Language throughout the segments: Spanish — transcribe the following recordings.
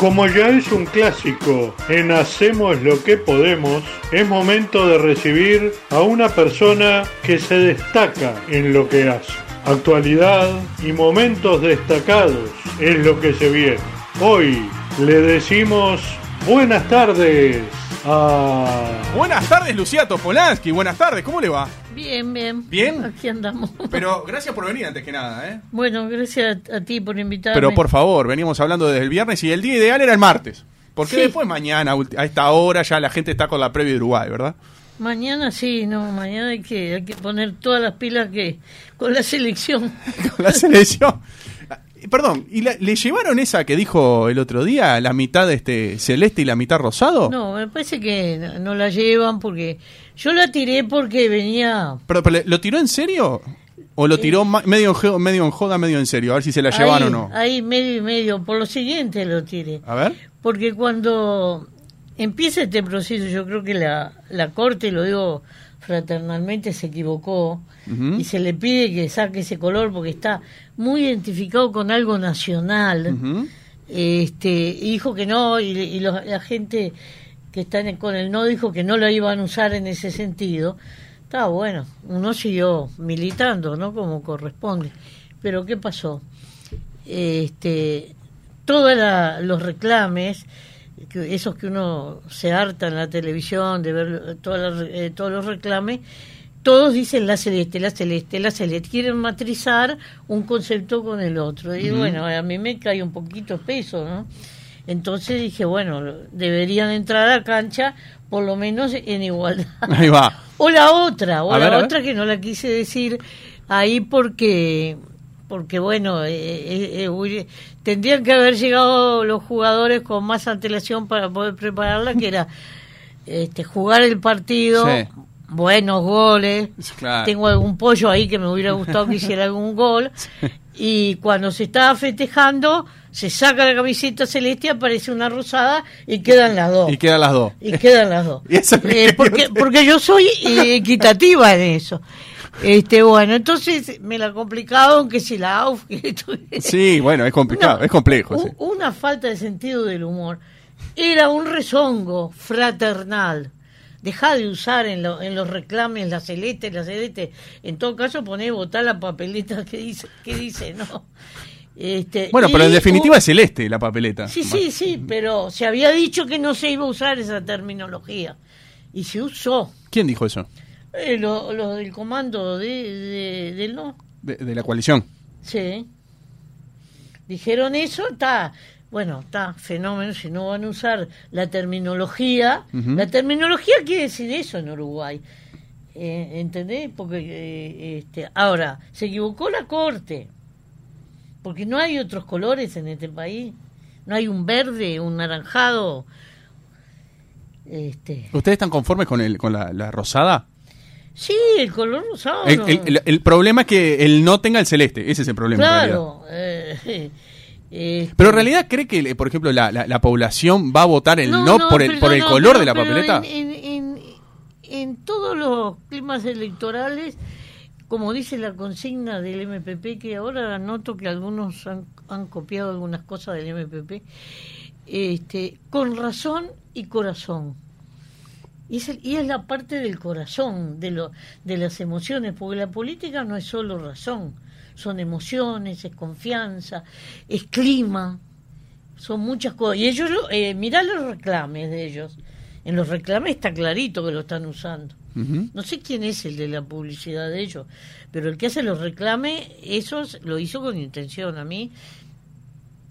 como ya es un clásico en Hacemos lo que podemos, es momento de recibir a una persona que se destaca en lo que hace. Actualidad y momentos destacados es lo que se viene. Hoy le decimos buenas tardes a... Buenas tardes, Luciato Polanski. Buenas tardes, ¿cómo le va? Bien, bien. ¿Bien? Aquí andamos. Pero gracias por venir antes que nada, ¿eh? Bueno, gracias a, ti por invitarme. Pero por favor, veníamos hablando desde el viernes y el día ideal era el martes. Porque Sí. después mañana, a esta hora, ya la gente está con la previa de Uruguay, ¿verdad? Mañana sí, no, mañana hay que, hay que poner todas las pilas que con la selección. Con la selección. Eh, Perdón, ¿y la- le llevaron esa que dijo el otro día, la mitad este celeste y la mitad rosado? No, me parece que no, no la llevan porque yo la tiré porque venía Pero, pero, ¿lo tiró en serio? ¿O lo tiró ma- medio, medio en joda, medio en serio? A ver si se la llevan ahí, o no. ahí medio y medio. Por lo siguiente lo tiré. A ver. Porque cuando empieza este proceso, yo creo que la, la Corte, lo digo fraternalmente, se equivocó y se le pide que saque ese color porque está muy identificado con algo nacional. Este dijo que no y, y los- la gente que está en- con el no dijo que no lo iban a usar en ese sentido. Está bueno, uno siguió militando, ¿no? Como corresponde. Pero ¿qué pasó? Este, todos los reclames, que- esos que uno se harta en la televisión de ver todas las- eh, todos los reclames, todos dicen la celeste, la celeste, la celeste. Quieren matrizar un concepto con el otro. Y bueno, a mí me cae un poquito peso, ¿no? Entonces dije, bueno, deberían entrar a la cancha por lo menos en igualdad. Ahí va. O la otra, o A la ver, otra que no la quise decir ahí porque, porque bueno, eh, eh, eh, tendrían que haber llegado los jugadores con más antelación para poder prepararla, que era este, jugar el partido, Sí. buenos goles, Claro. tengo algún pollo ahí que me hubiera gustado que hiciera algún gol, y cuando se estaba festejando, se saca la camiseta celeste, aparece una rosada y quedan las dos. Y quedan las dos. Y quedan las dos. Eh, que porque, yo- porque yo soy eh, equitativa en eso. Este, bueno, entonces me la complicaron que si la AUF, Sí, bueno, es complicado, Una- es complejo. sí. Una falta de sentido del humor. Era un rezongo fraternal. Dejá de usar en, lo- en los reclames la celeste, la celeste. En todo caso, poné votar la papeleta que dice, que dice no. Este, Bueno, pero en definitiva es celeste la papeleta. Sí, sí, sí, pero se había dicho que no se iba a usar esa terminología. Y se usó. ¿Quién dijo eso? Eh, lo- los del comando de, de- no. De, de la coalición. Sí. Dijeron eso, está. Bueno, está fenómeno si no van a usar la terminología. La terminología quiere decir eso en Uruguay. Eh, ¿Entendés? Porque eh, este, ahora, se equivocó la corte. Porque no hay otros colores en este país. No hay un verde, un naranjado. Este, ¿Ustedes están conformes con, el, con la, la rosada? Sí, el color rosado. El, no- el- el- el problema es que el no tenga el celeste. Ese es el problema. claro. eh, este, Pero en realidad cree que, por ejemplo, la, la- la población va a votar el no, No, no, por el, por el color de la papeleta. En, en- en- en todos los climas electorales, como dice la consigna del MPP, que ahora noto que algunos han, han copiado algunas cosas del MPP, este, con razón y corazón. Y es, el- y es la parte del corazón, de, lo, de las emociones, porque la política no es solo razón, son emociones, es confianza, es clima, son muchas cosas. Y ellos, lo- eh, mirá los reclames de ellos. En los reclames está clarito que lo están usando. No sé quién es el de la publicidad de ellos, pero el que hace los reclames, esos lo hizo con intención. A mí,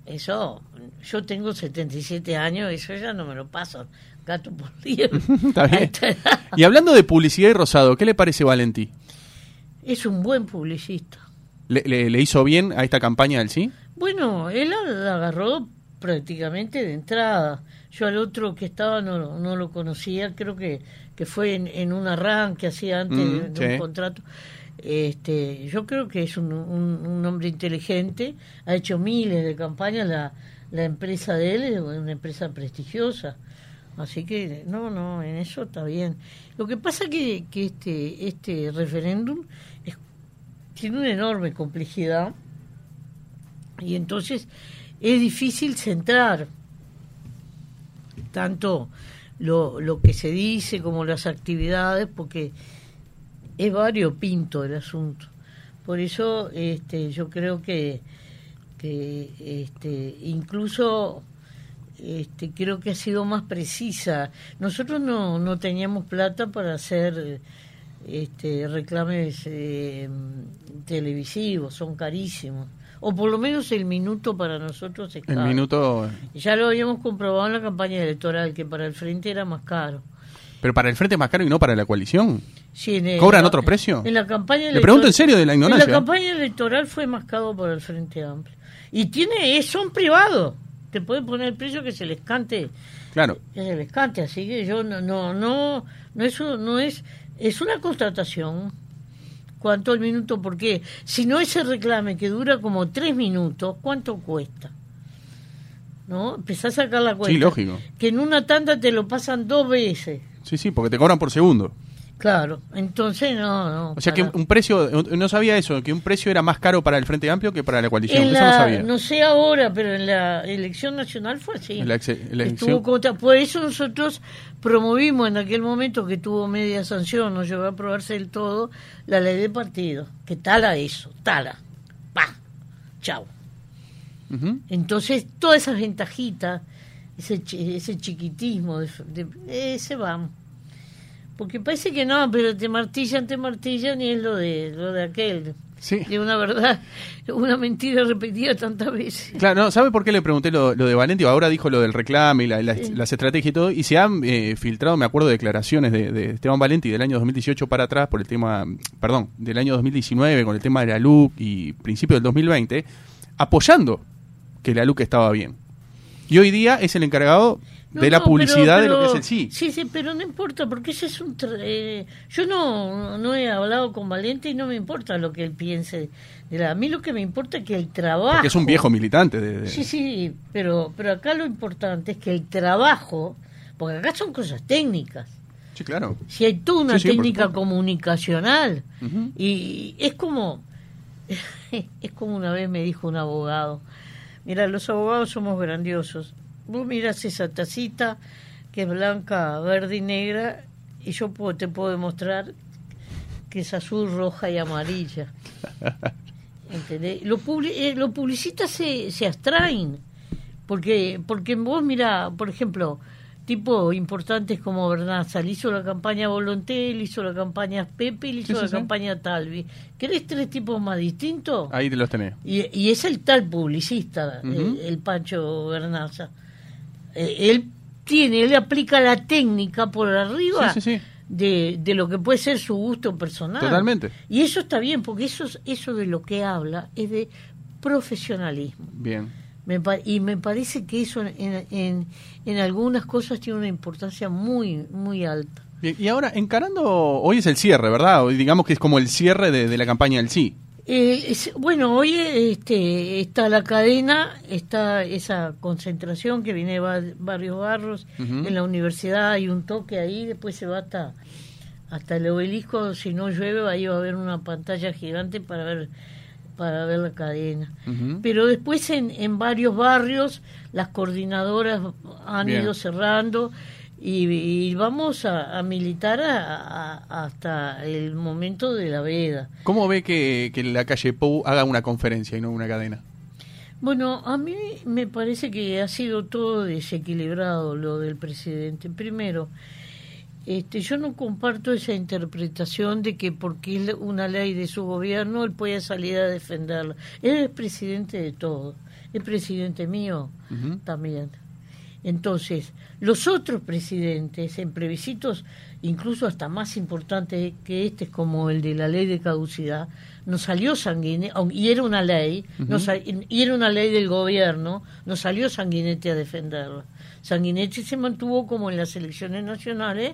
eso, yo tengo 77 años, eso ya no me lo paso gato por. Está bien. Edad. Y hablando de publicidad y rosado, ¿qué le parece Valentí? Es un buen publicista. ¿Le, le- le hizo bien a esta campaña del sí? Bueno, él la agarró prácticamente de entrada. Yo al otro que estaba no, lo- no lo conocía, creo que, que fue en, en un arranque hacía antes Mm, de, de sí. un contrato. Este, yo creo que es un, un- un hombre inteligente, ha hecho miles de campañas, la, la empresa de él es una empresa prestigiosa. Así que, no, no, en eso está bien. Lo que pasa que, que este, este referéndum es- tiene una enorme complejidad y entonces es difícil centrar tanto lo, lo que se dice como las actividades, porque es variopinto el asunto. Por eso este, yo creo que, que este, incluso este, creo que ha sido más precisa. Nosotros no, no teníamos plata para hacer este, reclames eh, televisivos, son carísimos. O por lo menos el minuto para nosotros es caro. El minuto. Ya lo habíamos comprobado en la campaña electoral, que para el Frente era más caro. Pero para el Frente es más caro y no para la coalición. Sí, en el- ¿Cobran otro precio? En la campaña Le pregunto en serio de la En ignorancia. la campaña electoral fue más caro para el Frente Amplio. Y tiene, son privados. Te pueden poner el precio que se les cante, Claro. que se les cante. Así que yo no, no, no, no es, un- no es, es una constatación. ¿Cuánto el minuto? Porque si no ese reclame que dura como tres minutos, ¿cuánto cuesta? ¿No? Empezás a sacar la cuenta. Sí, lógico. Que en una tanda te lo pasan dos veces. Sí, sí, porque te cobran por segundo. Claro. Entonces, no, no. O sea que un precio, no sabía eso, que un precio era más caro para el Frente Amplio que para la coalición. En Eso la- no sabía. no sé ahora, pero en la elección nacional fue así. La exe- elección- Estuvo contra- por eso nosotros promovimos en aquel momento que tuvo media sanción, no llegó a aprobarse del todo, la ley de partido. Que tala eso, tala. Pa, chao. Entonces, todas esas ventajitas, ese, ese chiquitismo, de, de- ese vamos. Porque parece que no, pero te martillan, te martillan y es lo de, lo de aquel. Sí. De una verdad, una mentira repetida tantas veces. Claro, no, ¿sabe por qué le pregunté lo, lo de Valenti? Ahora dijo lo del reclame y la- la- Sí. las estrategias y todo, y se han eh, filtrado, me acuerdo, declaraciones de, de Esteban Valenti del año 2018 para atrás por el tema, perdón, del año 2019 con el tema de la LUC y principio del 2020, apoyando que la LUC estaba bien. Y hoy día es el encargado No, de la no, publicidad pero- de lo que es el sí. Sí, sí, pero no importa, porque ese es un... eh, yo no, no he hablado con Valente y no me importa lo que él piense. De la, a mí lo que me importa es que el trabajo... Porque es un viejo militante de, de- Sí, sí, pero, pero acá lo importante es que el trabajo... Porque acá son cosas técnicas. Sí, claro. Si hay toda una Sí, sí, por técnica comunicacional y es como es como una vez me dijo un abogado mira los abogados somos grandiosos vos mirás esa tacita que es blanca verde y negra y yo puedo- te puedo demostrar que es azul roja y amarilla ¿Entendés? Los, publi- eh, los publicistas se, se abstraen porque porque vos mira por ejemplo tipo importantes como Bernaza le hizo la campaña Volonté le hizo la campaña Pepe le hizo Sí, sí, la sí. campaña Talvi ¿querés tres tipos más distintos? Ahí te los tenés. y, y es el tal publicista el, el Pancho Bernaza él tiene él aplica la técnica por arriba Sí, sí, sí. De, de lo que puede ser su gusto personal Totalmente. y eso está bien porque eso es- eso de lo que habla es de profesionalismo Bien. me y me parece que eso en, en, en algunas cosas tiene una importancia muy muy alta. Bien, y ahora, encarando, hoy es el cierre, ¿verdad? Hoy digamos que es como el cierre de, de la campaña del sí. Eh, es- bueno, hoy este, está la cadena, está esa concentración que viene de varios barrios, en la universidad hay un toque ahí, después se va hasta, hasta el obelisco, si no llueve ahí va a haber una pantalla gigante para ver para ver la cadena. Pero después en, en varios barrios las coordinadoras han Bien. ido cerrando y, y vamos a, a militar a- a- hasta el momento de la veda. ¿Cómo ve que, que la calle Pou haga una conferencia y no una cadena? Bueno, a mí me parece que ha sido todo desequilibrado lo del presidente. Primero, este, yo no comparto esa interpretación de que porque es una ley de su gobierno él puede salir a defenderla. Él es presidente de todo. Es presidente mío también. Entonces, los otros presidentes en plebiscitos, incluso hasta más importantes que este, como el de la ley de caducidad, no salió Sanguinetti, y era una ley, y era una ley del gobierno, no salió Sanguinetti a defenderla. Sanguinetti se mantuvo como en las elecciones nacionales.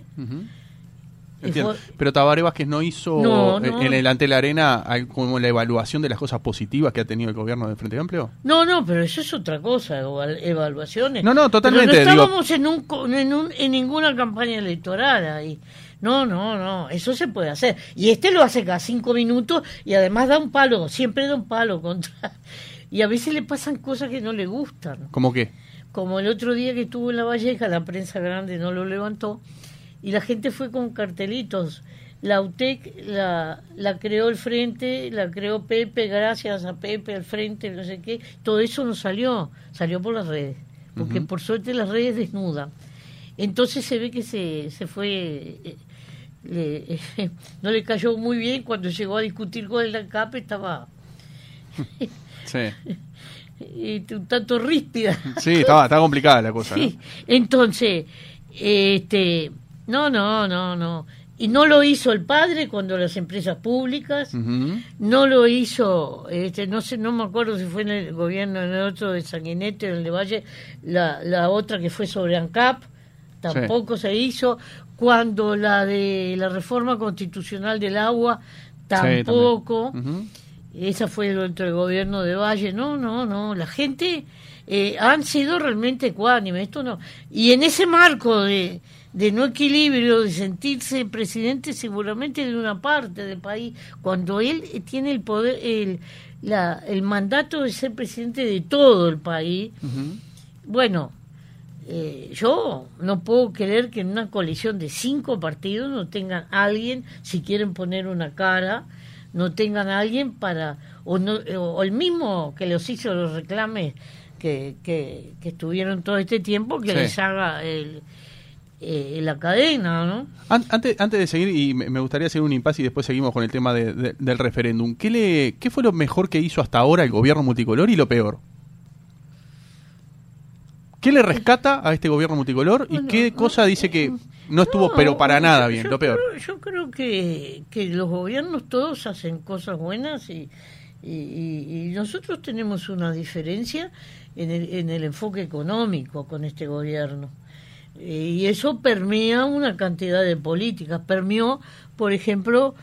Entiendo. Pero Tabaré Vázquez no hizo No, eh, no. en el ante la arena como la evaluación de las cosas positivas que ha tenido el gobierno del Frente Amplio. No, no, pero eso es otra cosa, eval- evaluaciones. No, no, totalmente, Pero no digo- estábamos en, un, en, un- en ninguna campaña electoral ahí. No, no, no, eso se puede hacer. Y este lo hace cada cinco minutos y además da un palo, siempre da un palo contra... y a veces le pasan cosas que no le gustan. ¿Cómo qué? Como el otro día que estuvo en La Valleja, la prensa grande no lo levantó, y la gente fue con cartelitos. La UTEC la, la creó el Frente, la creó Pepe, gracias a Pepe al Frente, no sé qué. Todo eso no salió, salió por las redes, porque por suerte las redes desnudan. Entonces se ve que se, se fue... eh, le- no le cayó muy bien cuando llegó a discutir con el ANCAP, estaba Sí, eh, un tanto ríspida. sí estaba, estaba complicada la cosa. ¿no? Sí. Entonces, este, no, no, no, no. Y no lo hizo el padre cuando las empresas públicas, no lo hizo, este, no sé, no me acuerdo si fue en el gobierno, en el otro de Sanguinete, en el de Valle, la, la otra que fue sobre ANCAP, tampoco se hizo. Cuando la de la reforma constitucional del agua, tampoco. Esa fue dentro del gobierno de Valle. No, no, no. La gente eh, han sido realmente ecuánime. Esto no. Y en ese marco de, de no equilibrio, de sentirse presidente seguramente de una parte del país, cuando él tiene el poder, el, la, el mandato de ser presidente de todo el país, bueno, eh, yo no puedo creer que en una coalición de cinco partidos no tengan alguien, si quieren poner una cara, no tengan alguien para, o, no, o el mismo que los hizo los reclames que, que, que estuvieron todo este tiempo, que Sí. les haga el, eh, la cadena, ¿no? An- Antes, antes de seguir, y me gustaría hacer un impasse y después seguimos con el tema de- de- del referéndum. ¿Qué, le, ¿Qué fue lo mejor que hizo hasta ahora el gobierno multicolor y lo peor? ¿Qué le rescata a este gobierno multicolor y qué cosa dice que no estuvo, No, pero para nada bien, lo peor? Creo, yo creo que, que los gobiernos todos hacen cosas buenas y, y, y- y nosotros tenemos una diferencia en el, en el enfoque económico con este gobierno. Y eso permea una cantidad de políticas. Permeó, por ejemplo,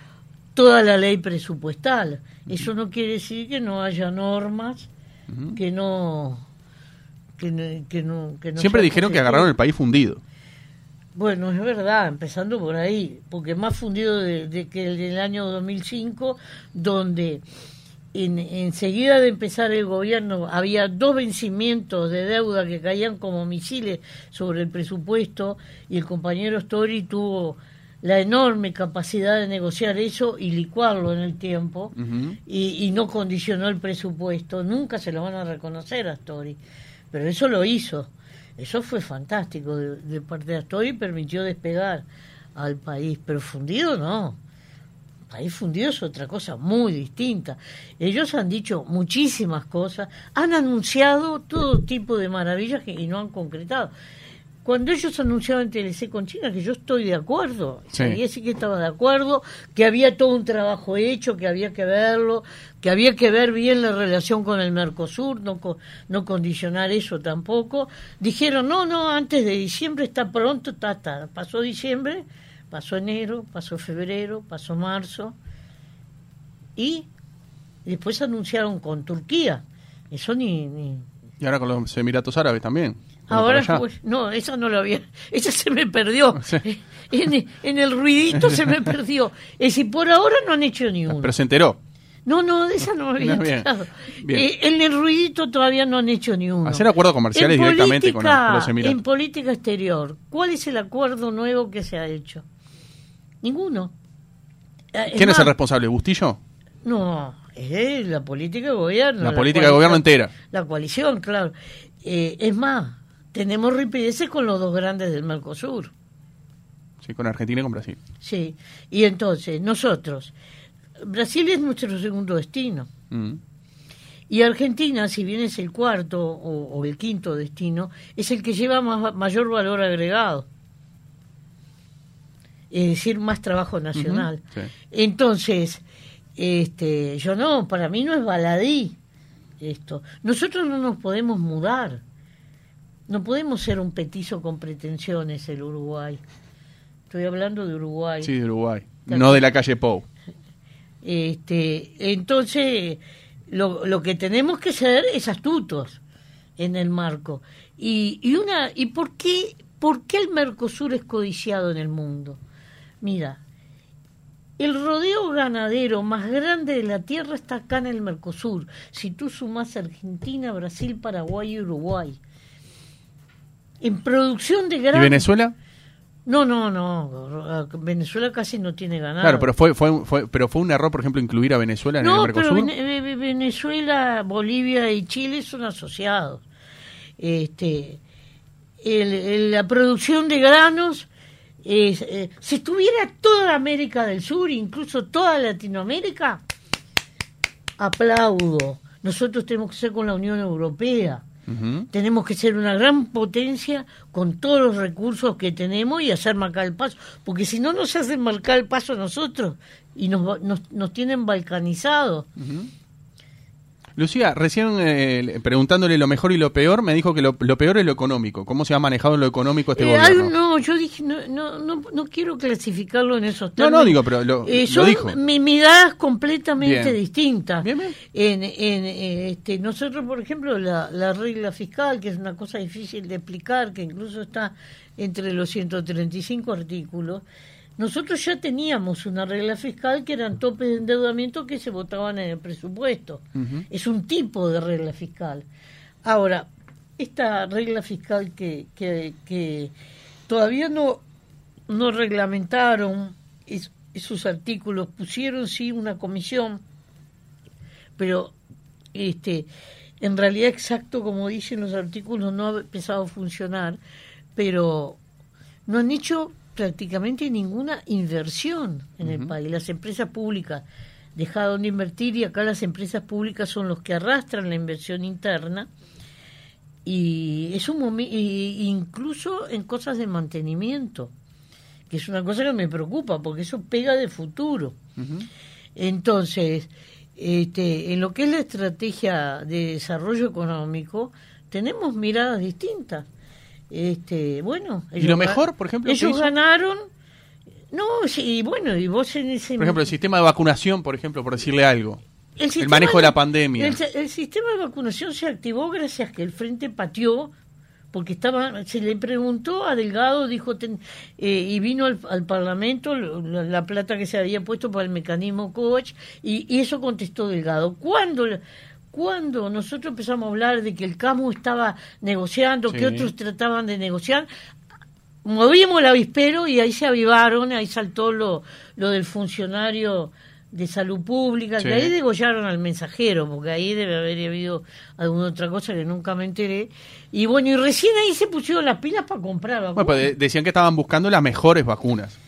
toda la ley presupuestal. Eso no quiere decir que no haya normas, que no... Que no, que no, que no Siempre dijeron que agarraron el país fundido. Bueno, es verdad, empezando por ahí, porque más fundido de, de que el del año 2005, donde en, enseguida de empezar el gobierno había dos vencimientos de deuda que caían como misiles sobre el presupuesto y el compañero Story tuvo la enorme capacidad de negociar eso y licuarlo en el tiempo y, y no condicionó el presupuesto. Nunca se lo van a reconocer a Story, pero eso lo hizo. Eso fue fantástico de, de parte de Astori permitió despegar al país, pero fundido no. País fundido es otra cosa muy distinta. Ellos han dicho muchísimas cosas, han anunciado todo tipo de maravillas que, y no han concretado. Cuando ellos anunciaban TLC con China, que yo estoy de acuerdo, Sí. y sí que estaba de acuerdo, que había todo un trabajo hecho, que había que verlo, que había que ver bien la relación con el Mercosur, no, co- no condicionar eso tampoco. Dijeron, no, no, antes de diciembre está pronto, está, está. Pasó diciembre, pasó enero, pasó febrero, pasó marzo, y después anunciaron con Turquía. Eso ni... ni Y ahora con los Emiratos Árabes también. Ahora, pues, no, esa no la había, esa se me perdió. Sí. En, en el ruidito se me perdió. Es decir, por ahora no han hecho ni uno. Pero se enteró. No, no, de esa no me había No, bien, enterado. bien. Eh, en el ruidito todavía no han hecho ni uno. Hacer acuerdos comerciales En directamente con, política- con los Emiratos. En política exterior, ¿cuál es el acuerdo nuevo que se ha hecho? Ninguno. Eh, ¿Quién es el responsable? ¿Bustillo? No, es la política de gobierno. La política de gobierno entera. La coalición, claro. Eh, es más, tenemos ripideces con los dos grandes del Mercosur. Sí, con Argentina y con Brasil. Sí. Y entonces, nosotros, Brasil es nuestro segundo destino. Mm. Y Argentina, si bien es el cuarto o, o el quinto destino, es el que lleva más, mayor valor agregado. Es decir, más trabajo nacional. Sí. Entonces, este, yo no, para mí no es baladí esto. Nosotros no nos podemos mudar. No podemos ser un petizo con pretensiones el Uruguay. Estoy hablando de Uruguay. Sí, de Uruguay. No de la calle Pou. Este, entonces, lo, lo que tenemos que ser es astutos en el marco. Y, y una y por qué por qué el Mercosur es codiciado en el mundo. Mira, El rodeo ganadero más grande de la tierra está acá en el Mercosur. Si tú sumas Argentina, Brasil, Paraguay y Uruguay. En producción de ¿Y ganado. Venezuela? No, no, no. Venezuela casi no tiene ganado. Claro, pero fue, fue, fue, pero fue un error, por ejemplo, incluir a Venezuela en no, el Mercosur. pero Ve- Venezuela, Bolivia y Chile son asociados. Este, el- el- la producción de granos, eh, si estuviera toda América del Sur, incluso toda Latinoamérica, aplaudo. Nosotros tenemos que ser con la Unión Europea. Tenemos que ser una gran potencia con todos los recursos que tenemos y hacer marcar el paso. Porque si no nos hacen marcar el paso a nosotros y nos, nos, nos tienen balcanizados. Lucía, recién eh, preguntándole lo mejor y lo peor, me dijo que lo, lo peor es lo económico. ¿Cómo se ha manejado lo económico este Eh, gobierno? no, yo dije, no, no, no, no quiero clasificarlo en esos No, términos. no, digo, pero lo, Eh, lo son dijo. mi- miradas completamente Bien. distintas. Bien, bien. En, en, eh, este, nosotros, por ejemplo, la, la regla fiscal, que es una cosa difícil de explicar, que incluso está entre los 135 artículos, nosotros ya teníamos una regla fiscal que eran topes de endeudamiento que se votaban en el presupuesto. Es un tipo de regla fiscal. Ahora, esta regla fiscal que, que, que todavía no, no reglamentaron es- esos artículos, pusieron sí una comisión, pero este en realidad exacto como dicen los artículos no ha empezado a funcionar, pero no han hecho prácticamente ninguna inversión en el país. Las empresas públicas dejaron de invertir y acá las empresas públicas son los que arrastran la inversión interna y es un momen- y incluso en cosas de mantenimiento, que es una cosa que me preocupa porque eso pega de futuro. Entonces, este, en lo que es la estrategia de desarrollo económico, tenemos miradas distintas. Este, bueno, ¿Y lo ellos mejor, por ejemplo, ellos ganaron. No, sí, y bueno, y vos en ese Por ejemplo, el sistema de vacunación, por ejemplo, por decirle algo. el, manejo de la pandemia. El, el sistema de vacunación se activó gracias a que el frente pateó, porque estaba, se le preguntó a Delgado, dijo, ten- eh, y vino al, al Parlamento la, la plata que se había puesto para el mecanismo coach, y, y eso contestó Delgado. ¿Cuándo? Cuando nosotros empezamos a hablar de que el CAMU estaba negociando, Sí. que otros trataban de negociar, movimos el avispero y ahí se avivaron, ahí saltó lo, lo del funcionario de salud pública, Sí. que ahí degollaron al mensajero, porque ahí debe haber habido alguna otra cosa que nunca me enteré. Y bueno, y recién ahí se pusieron las pilas para comprar vacunas. Bueno, pues de- decían que estaban buscando las mejores vacunas.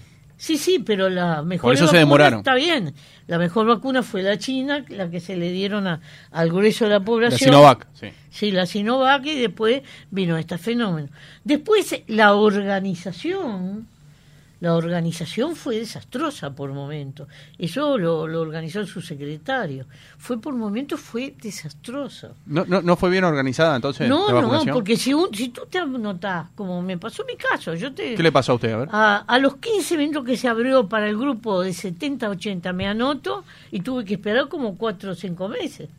Sí, sí, pero la mejor Por eso se demoraron. Está bien. La mejor vacuna fue la china, la que se le dieron a- al grueso de la La población. Sinovac, sí. Sí, la Sinovac y después vino este fenómeno. Después la organización, la organización fue desastrosa por momentos. Eso lo, lo organizó el subsecretario. Fue por momentos fue desastroso. No, no, no fue bien organizada entonces no, la no, porque si, un- si tú te anotás, como me pasó mi caso, yo te... ¿Qué le pasó a usted? A ver. A, a los 15 minutos que se abrió para el grupo de 70 80 me anoto y tuve que esperar como 4 o 5 meses.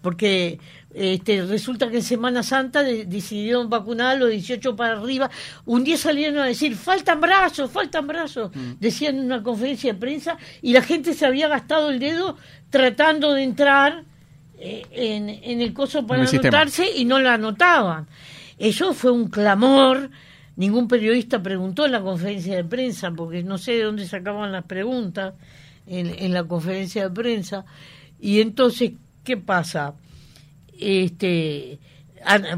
Porque este, resulta que en Semana Santa de- decidieron vacunar a los 18 para arriba. Un día salieron a decir, faltan brazos, faltan brazos. Mm. Decían en una conferencia de prensa y la gente se había gastado el dedo tratando de entrar eh, en, en el coso para el sistema. anotarse y no la anotaban. Eso fue un clamor. Ningún periodista preguntó en la conferencia de prensa, porque no sé de dónde sacaban las preguntas en, en la conferencia de prensa. Y entonces, ¿qué pasa? Este,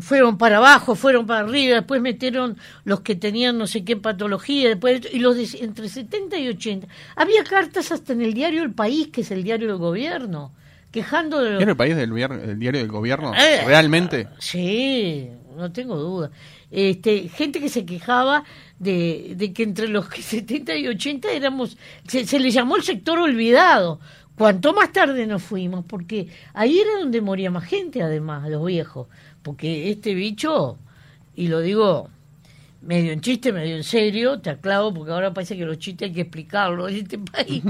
fueron para abajo, fueron para arriba, después metieron los que tenían no sé qué patología, después y los de entre 70 y 80. Había cartas hasta en el diario El País, que es el diario del gobierno, quejando de los ¿Era el país del, el diario del gobierno? Eh, ¿Realmente? Sí, no tengo duda. Este, gente que se quejaba de, de que entre los que 70 y 80 éramos, se, se le llamó el sector olvidado. Cuanto más tarde nos fuimos, porque ahí era donde moría más gente, además, los viejos. Porque este bicho, y lo digo medio en chiste, medio en serio, te aclavo, porque ahora parece que los chistes hay que explicarlos en este país,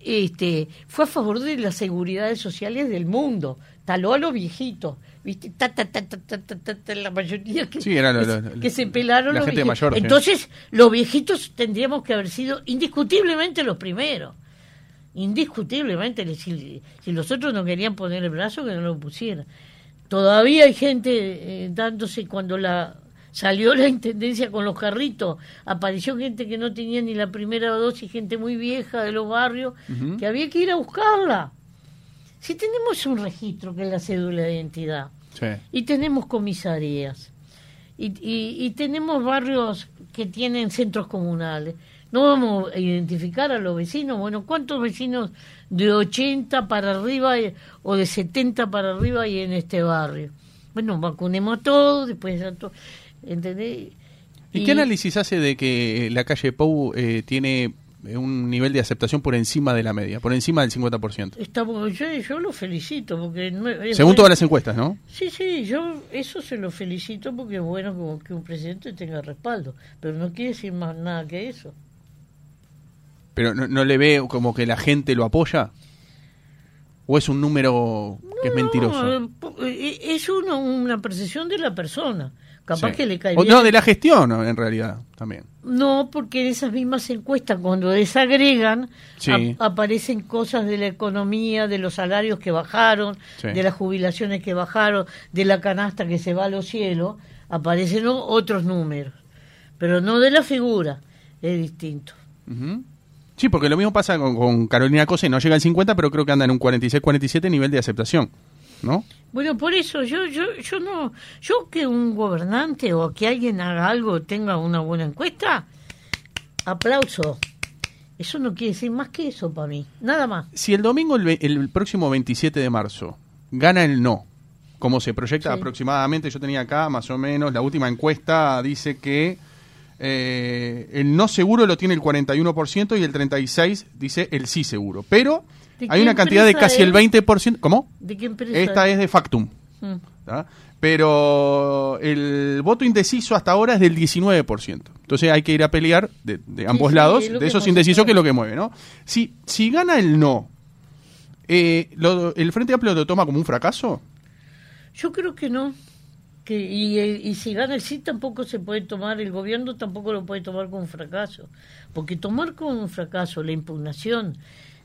este, fue a favor de las seguridades sociales del mundo, taló a los viejitos, ¿viste? Ta, ta, ta, ta, ta, ta, ta, ta, la mayoría que, Sí, era lo- que, lo- se- que se pelaron la los gente viejitos. mayor, sí. Entonces, los viejitos tendríamos que haber sido indiscutiblemente los primeros. Indiscutiblemente, si, si los otros no querían poner el brazo, que no lo pusieran. Todavía hay gente eh, dándose cuando la salió la intendencia con los carritos, apareció gente que no tenía ni la primera dosis, gente muy vieja de los barrios, que había que ir a buscarla. Si tenemos un registro que es la cédula de identidad, y tenemos comisarías, y, y, tenemos barrios que tienen centros comunales, no vamos a identificar a los vecinos. Bueno, ¿cuántos vecinos de 80 para arriba o de 70 para arriba hay en este barrio? Bueno, vacunemos a todos, después todos. ¿Entendés? ¿Y, qué análisis hace de que la calle Pou eh, tiene un nivel de aceptación por encima de la media, por encima del 50%? Está, yo, yo lo felicito. porque Según todas las encuestas, ¿no? Sí, sí, yo eso se lo felicito porque es bueno como que un presidente tenga respaldo, pero no quiere decir más nada que eso. ¿Pero no, no le ve como que la gente lo apoya? ¿O es un número que es mentiroso? Eh, es uno, una percepción de la persona. Capaz que le cae bien. no, de la gestión, en realidad, también. No, porque en esas mismas encuestas, cuando desagregan, aparecen cosas de la economía, de los salarios que bajaron, de las jubilaciones que bajaron, de la canasta que se va a los cielos, aparecen otros números. Pero no de la figura, es distinto. Sí, porque lo mismo pasa con, Carolina Cose, no llega al 50, pero creo que anda en un 46-47 nivel de aceptación. ¿no? Bueno, por eso yo yo yo no yo que un gobernante o que alguien haga algo tenga una buena encuesta, aplauso. Eso no quiere decir más que eso para mí, nada más. Si el domingo el, próximo 27 de marzo gana el no, como se proyecta aproximadamente, yo tenía acá más o menos la última encuesta dice que eh, el no seguro lo tiene el 41% y el 36 dice el sí seguro, pero hay una cantidad de casi el 20%. ¿Cómo? ¿De qué empresa? Esta es, de Factum. Mm. Pero el voto indeciso hasta ahora es del 19%. Entonces hay que ir a pelear de, ambos lados, de esos indecisos que es lo que mueve, ¿no? Si, si gana el no, eh, ¿el Frente Amplio lo toma como un fracaso? Yo creo que no. Que, y, y, si gana el sí tampoco se puede tomar, el gobierno tampoco lo puede tomar como un fracaso. Porque tomar como un fracaso la impugnación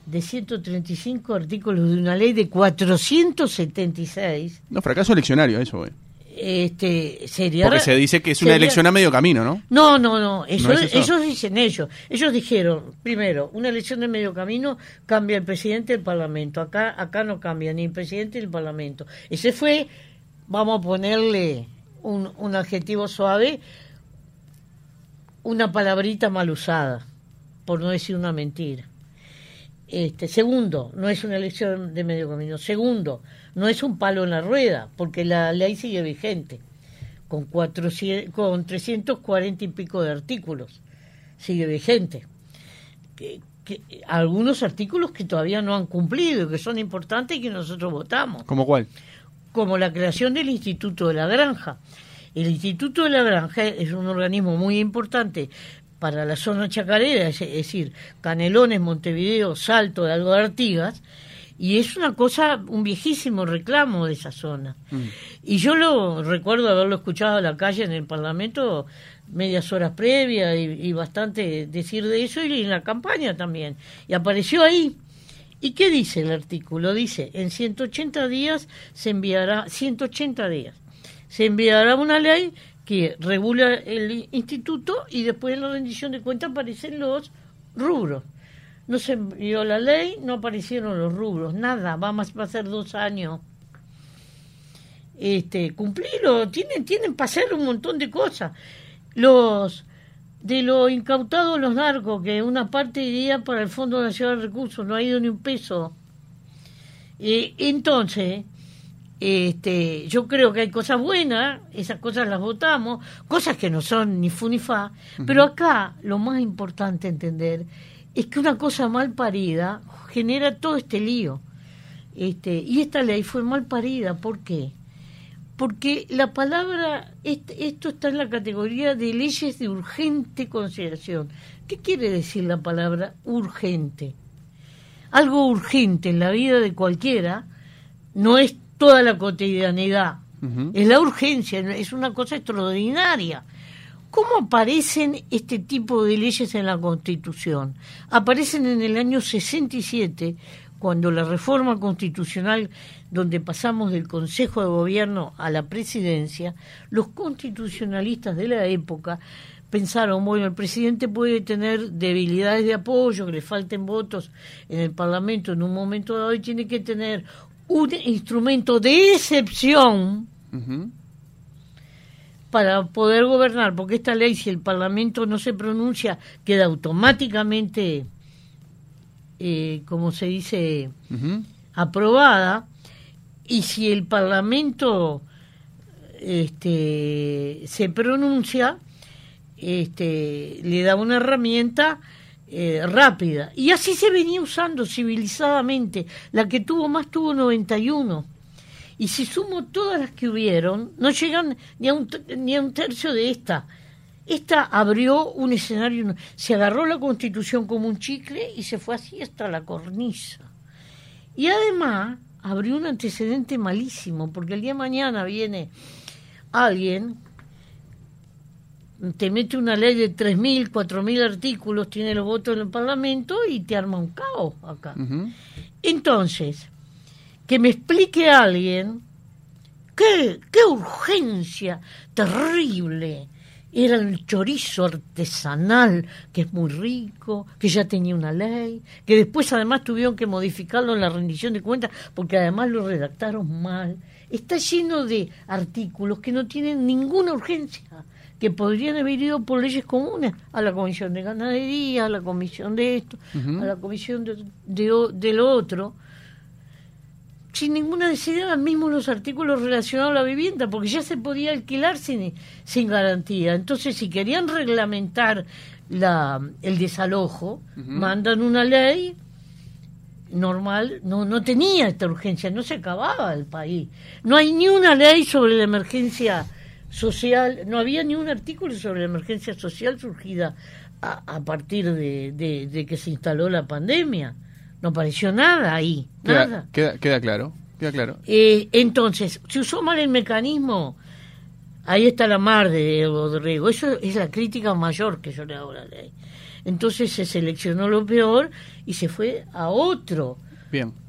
de 135 artículos de una ley de 476. No, fracaso eleccionario, eso, güey. Este, sería, Porque se dice que es una elección a medio camino, ¿no? No, no, no, eso, ellos dicen ellos. Ellos dijeron, primero, una elección de medio camino cambia el presidente del Parlamento. Acá, acá no cambia ni el presidente ni el Parlamento. Ese fue, vamos a ponerle un, un adjetivo suave, una palabrita mal usada, por no decir una mentira. Este, segundo, no es una elección de medio camino. Segundo, no es un palo en la rueda, porque la ley sigue vigente, con, con 340 y pico de artículos. Sigue vigente. Que, algunos artículos que todavía no han cumplido, que son importantes y que nosotros votamos. ¿Como cuál? Como la creación del Instituto de la Granja. El Instituto de la Granja es un organismo muy importante para la zona chacarera, es, decir, Canelones, Montevideo, Salto de Algo de Artigas, y es una cosa, un viejísimo reclamo de esa zona. Mm. Y yo lo recuerdo haberlo escuchado a la calle en el Parlamento medias horas previas y, bastante decir de eso y en la campaña también. Y apareció ahí. ¿Y qué dice el artículo? Dice, en 180 días se enviará, 180 días, se enviará una ley que regula el instituto y después en la rendición de cuentas aparecen los rubros. No se envió la ley, no aparecieron los rubros, nada, va a ser dos años. Este, cumplirlo, tienen, tienen para hacer un montón de cosas. Los de lo incautados los narcos, que una parte iría para el Fondo Nacional de Recursos, no ha ido ni un peso. Eh, entonces, este, yo creo que hay cosas buenas, esas cosas las votamos, cosas que no son ni fu ni fa, pero acá lo más importante entender es que una cosa mal parida genera todo este lío. Este, y esta ley fue mal parida, ¿por qué? Porque la palabra, esto está en la categoría de leyes de urgente consideración. ¿Qué quiere decir la palabra urgente? Algo urgente en la vida de cualquiera no es toda la cotidianidad. Es la urgencia, es una cosa extraordinaria. ¿Cómo aparecen este tipo de leyes en la Constitución? Aparecen en el año 67, cuando la reforma constitucional, donde pasamos del Consejo de Gobierno a la presidencia, los constitucionalistas de la época pensaron, bueno, el presidente puede tener debilidades de apoyo, que le falten votos en el Parlamento en un momento dado y tiene que tener un instrumento de excepción para poder gobernar, porque esta ley, si el Parlamento no se pronuncia, queda automáticamente, eh, como se dice, aprobada, y si el Parlamento este, se pronuncia, este, le da una herramienta eh, rápida. Y así se venía usando civilizadamente. La que tuvo más tuvo 91. Y si sumo todas las que hubieron, no llegan ni a un, ni a un tercio de esta. Esta abrió un escenario, se agarró la constitución como un chicle y se fue así hasta la cornisa. Y además abrió un antecedente malísimo, porque el día de mañana viene alguien te mete una ley de 3.000, 4.000 artículos, tiene los votos en el Parlamento y te arma un caos acá. Entonces, que me explique alguien qué, qué urgencia terrible era el chorizo artesanal, que es muy rico, que ya tenía una ley, que después además tuvieron que modificarlo en la rendición de cuentas porque además lo redactaron mal. Está lleno de artículos que no tienen ninguna urgencia que podrían haber ido por leyes comunes a la comisión de ganadería, a la comisión de esto, a la comisión de, de, lo otro, sin ninguna necesidad, mismo los artículos relacionados a la vivienda, porque ya se podía alquilar sin, sin garantía. Entonces, si querían reglamentar la, el desalojo, mandan una ley normal, no, no tenía esta urgencia, no se acababa el país. No hay ni una ley sobre la emergencia social, no había ni un artículo sobre la emergencia social surgida a, partir de, que se instaló la pandemia. No apareció nada ahí, queda, nada. Queda, queda claro, queda claro. Eh, entonces, se usó mal el mecanismo, ahí está la mar de Rodrigo. Eso es la crítica mayor que yo le hago a la ley. Entonces se seleccionó lo peor y se fue a otro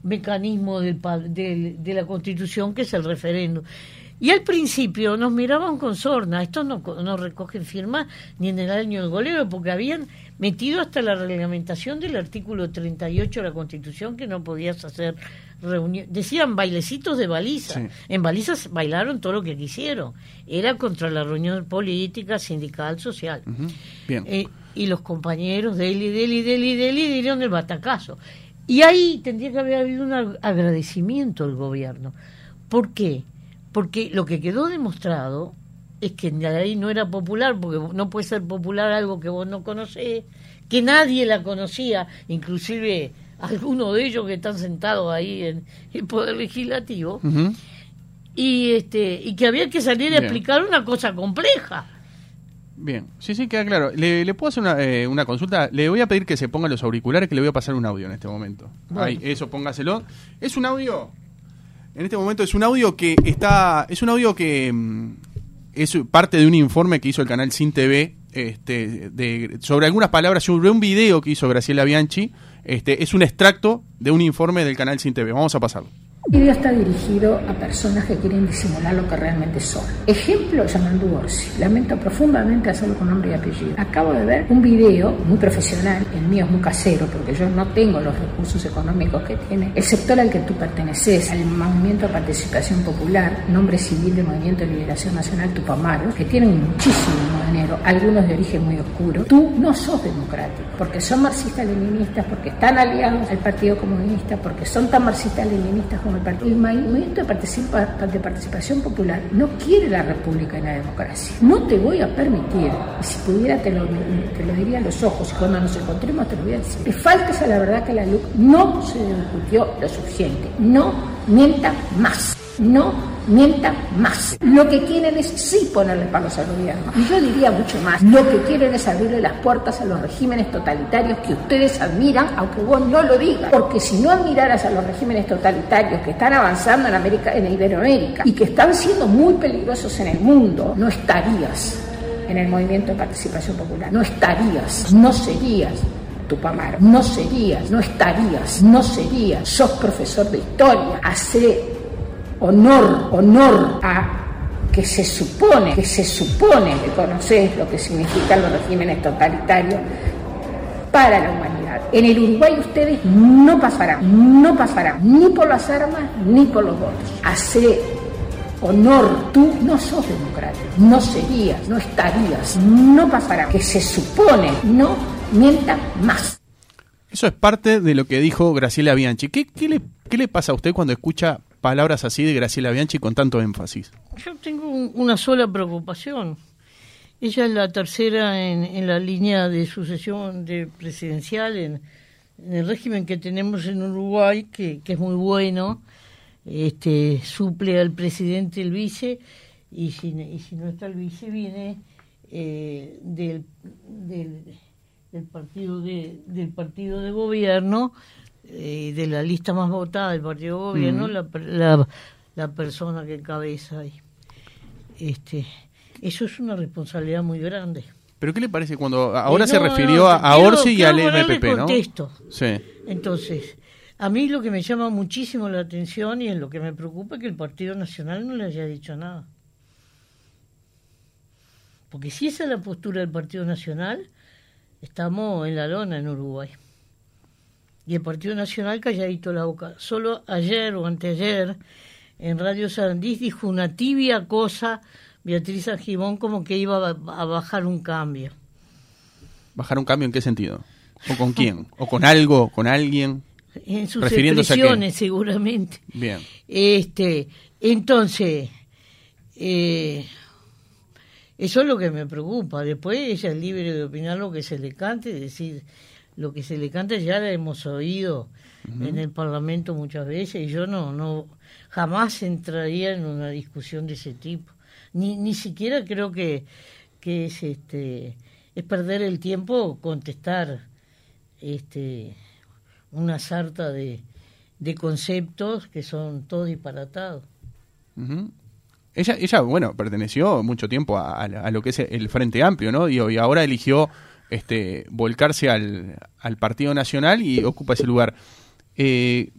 mecanismo del, de la Constitución, que es el referéndum. Y al principio nos miraban con sorna, estos no, no recogen firmas ni en el año del golero, porque habían metido hasta la reglamentación del artículo 38 de la Constitución que no podías hacer reuniones. Decían bailecitos de baliza. En balizas bailaron todo lo que quisieron. Era contra la reunión política, sindical, social. Bien. Eh, y los compañeros de él y de él y de él y de él dieron el batacazo. Y ahí tendría que haber habido un agradecimiento al gobierno. ¿Por qué? porque lo que quedó demostrado es que ahí no era popular, porque no puede ser popular algo que vos no conocés, que nadie la conocía, inclusive algunos de ellos que están sentados ahí en el Poder Legislativo, y, este, y que había que salir a explicar una cosa compleja. Bien, sí, sí, queda claro. ¿Le, puedo hacer una, eh, una, consulta? Le voy a pedir que se pongan los auriculares, que le voy a pasar un audio en este momento. Ahí, eso, póngaselo. Es un audio en este momento es un audio que está. Es un audio que mm, es parte de un informe que hizo el canal Sin TV este, de, sobre algunas palabras, sobre un video que hizo Graciela Bianchi. Este, es un extracto de un informe del canal Sin TV. Vamos a pasarlo. El video está dirigido a personas que quieren disimular lo que realmente son. Ejemplo, Yamandú Orsi. Lamento profundamente hacerlo con nombre y apellido. Acabo de ver un video muy profesional, el mío es muy casero porque yo no tengo los recursos económicos que tiene el sector al que tú perteneces, al Movimiento de Participación Popular, nombre civil del Movimiento de Liberación Nacional Tupamaro, que tienen muchísimo dinero, algunos de origen muy oscuro. Tú no sos democrático porque son marxistas-leninistas, porque están aliados al Partido Comunista, porque son tan marxistas-leninistas como el movimiento de, participación popular no quiere la república y la democracia. No te voy a permitir, y si pudiera te lo, diría a los ojos, y cuando nos encontremos te lo voy a decir, que faltes a la verdad que la LUC no se discutió lo suficiente. No mienta más. No mientan más. Lo que quieren es sí ponerle palos al gobierno. Y yo diría mucho más. Lo que quieren es abrirle las puertas a los regímenes totalitarios que ustedes admiran, aunque vos no lo digas. Porque si no admiraras a los regímenes totalitarios que están avanzando en América, en Iberoamérica y que están siendo muy peligrosos en el mundo, no estarías en el movimiento de participación popular. No estarías, no serías Tupamaro, no serías, no estarías, no serías. Sos profesor de historia, hace honor, honor a que se supone, que se supone que conoces lo que significan los regímenes totalitarios para la humanidad. En el Uruguay ustedes no pasarán, no pasarán ni por las armas ni por los votos. Hace honor, tú no sos democrático, no serías, no estarías, no pasará, que se supone, no mientan más. Eso es parte de lo que dijo Graciela Bianchi. ¿Qué, qué, le, ¿Qué le pasa a usted cuando escucha palabras así de Graciela Bianchi con tanto énfasis? Yo tengo una sola preocupación. Ella es la tercera en, en la línea de sucesión de presidencial en, el régimen que tenemos en Uruguay, que, es muy bueno. Este, suple al presidente el vice y si, y si no está el vice viene eh, del, del, del, partido de del partido de gobierno eh, de la lista más votada del partido gobierno la, la, la, persona que encabeza ahí. Este eso es una responsabilidad muy grande. Pero qué le parece cuando ahora eh, no, se refirió no, a Orsi y al MPP no sí. Entonces a mí lo que me llama muchísimo la atención y en lo que me preocupa es que el Partido Nacional no le haya dicho nada. Porque si esa es la postura del Partido Nacional, estamos en la lona en Uruguay. Y el Partido Nacional calladito la boca. Solo ayer o anteayer en Radio Sarandís dijo una tibia cosa Beatriz Argimón como que iba a bajar un cambio. ¿Bajar un cambio en qué sentido? ¿O con quién? ¿O con algo? ¿Con alguien? en sus expresiones seguramente. Bien. Este, entonces, eh, eso es lo que me preocupa. Después ella es libre de opinar lo que se le cante, decir, lo que se le cante ya la hemos oído uh -huh. en el Parlamento muchas veces y yo no, no, jamás entraría en una discusión de ese tipo. Ni, ni siquiera creo que, que es este es perder el tiempo contestar este una sarta de, de conceptos que son todos disparatados. Uh -huh. Ella, ella, bueno, perteneció mucho tiempo a, a, lo que es el Frente Amplio, ¿no? Y, y ahora eligió este, volcarse al, al, Partido Nacional y ocupa ese lugar. Eh,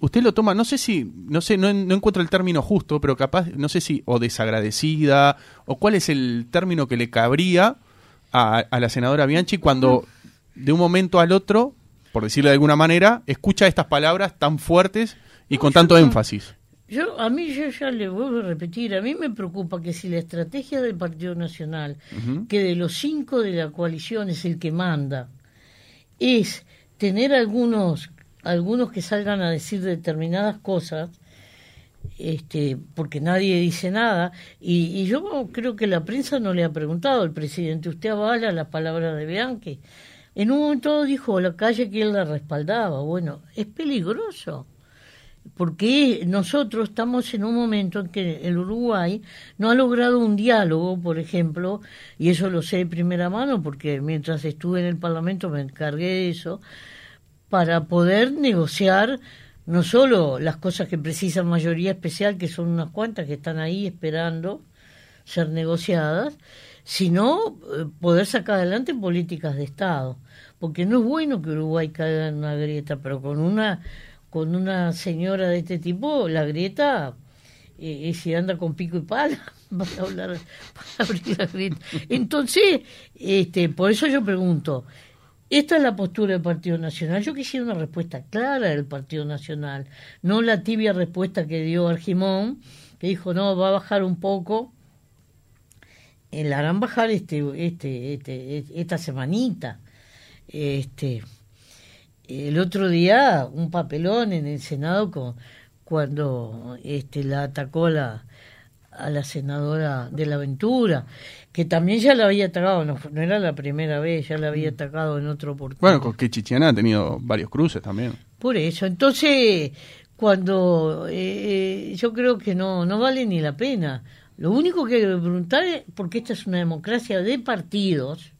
usted lo toma, no sé si, no sé, no, no, encuentro el término justo, pero capaz, no sé si, o desagradecida, o cuál es el término que le cabría a, a la senadora Bianchi cuando de un momento al otro por decirlo de alguna manera, escucha estas palabras tan fuertes y con tanto énfasis. Yo, a mí, yo ya le vuelvo a repetir, a mí me preocupa que si la estrategia del Partido Nacional, uh -huh. que de los cinco de la coalición es el que manda, es tener algunos, algunos que salgan a decir determinadas cosas, este, porque nadie dice nada, y, y yo creo que la prensa no le ha preguntado al presidente, ¿usted avala las palabras de Bianchi? En un momento dijo la calle que él la respaldaba. Bueno, es peligroso, porque nosotros estamos en un momento en que el Uruguay no ha logrado un diálogo, por ejemplo, y eso lo sé de primera mano, porque mientras estuve en el Parlamento me encargué de eso, para poder negociar no solo las cosas que precisan mayoría especial, que son unas cuantas que están ahí esperando ser negociadas, sino eh, poder sacar adelante políticas de Estado. Porque no es bueno que Uruguay caiga en una grieta, pero con una con una señora de este tipo, la grieta, eh, si anda con pico y pala, va a hablar para abrir la grieta. Entonces, este, por eso yo pregunto, esta es la postura del Partido Nacional. Yo quisiera una respuesta clara del Partido Nacional, no la tibia respuesta que dio Argimón, que dijo, no, va a bajar un poco. La harán bajar este, este, este, esta semanita. Este, el otro día un papelón en el Senado con, cuando este, la atacó la, a la senadora de la Aventura, que también ya la había atacado, no, no era la primera vez, ya la había mm. atacado en otro oportunidad. Bueno, con que Chichiana ha tenido varios cruces también. Por eso, entonces, cuando eh, yo creo que no, no vale ni la pena. Lo único que hay que preguntar es, porque esta es una democracia de partidos,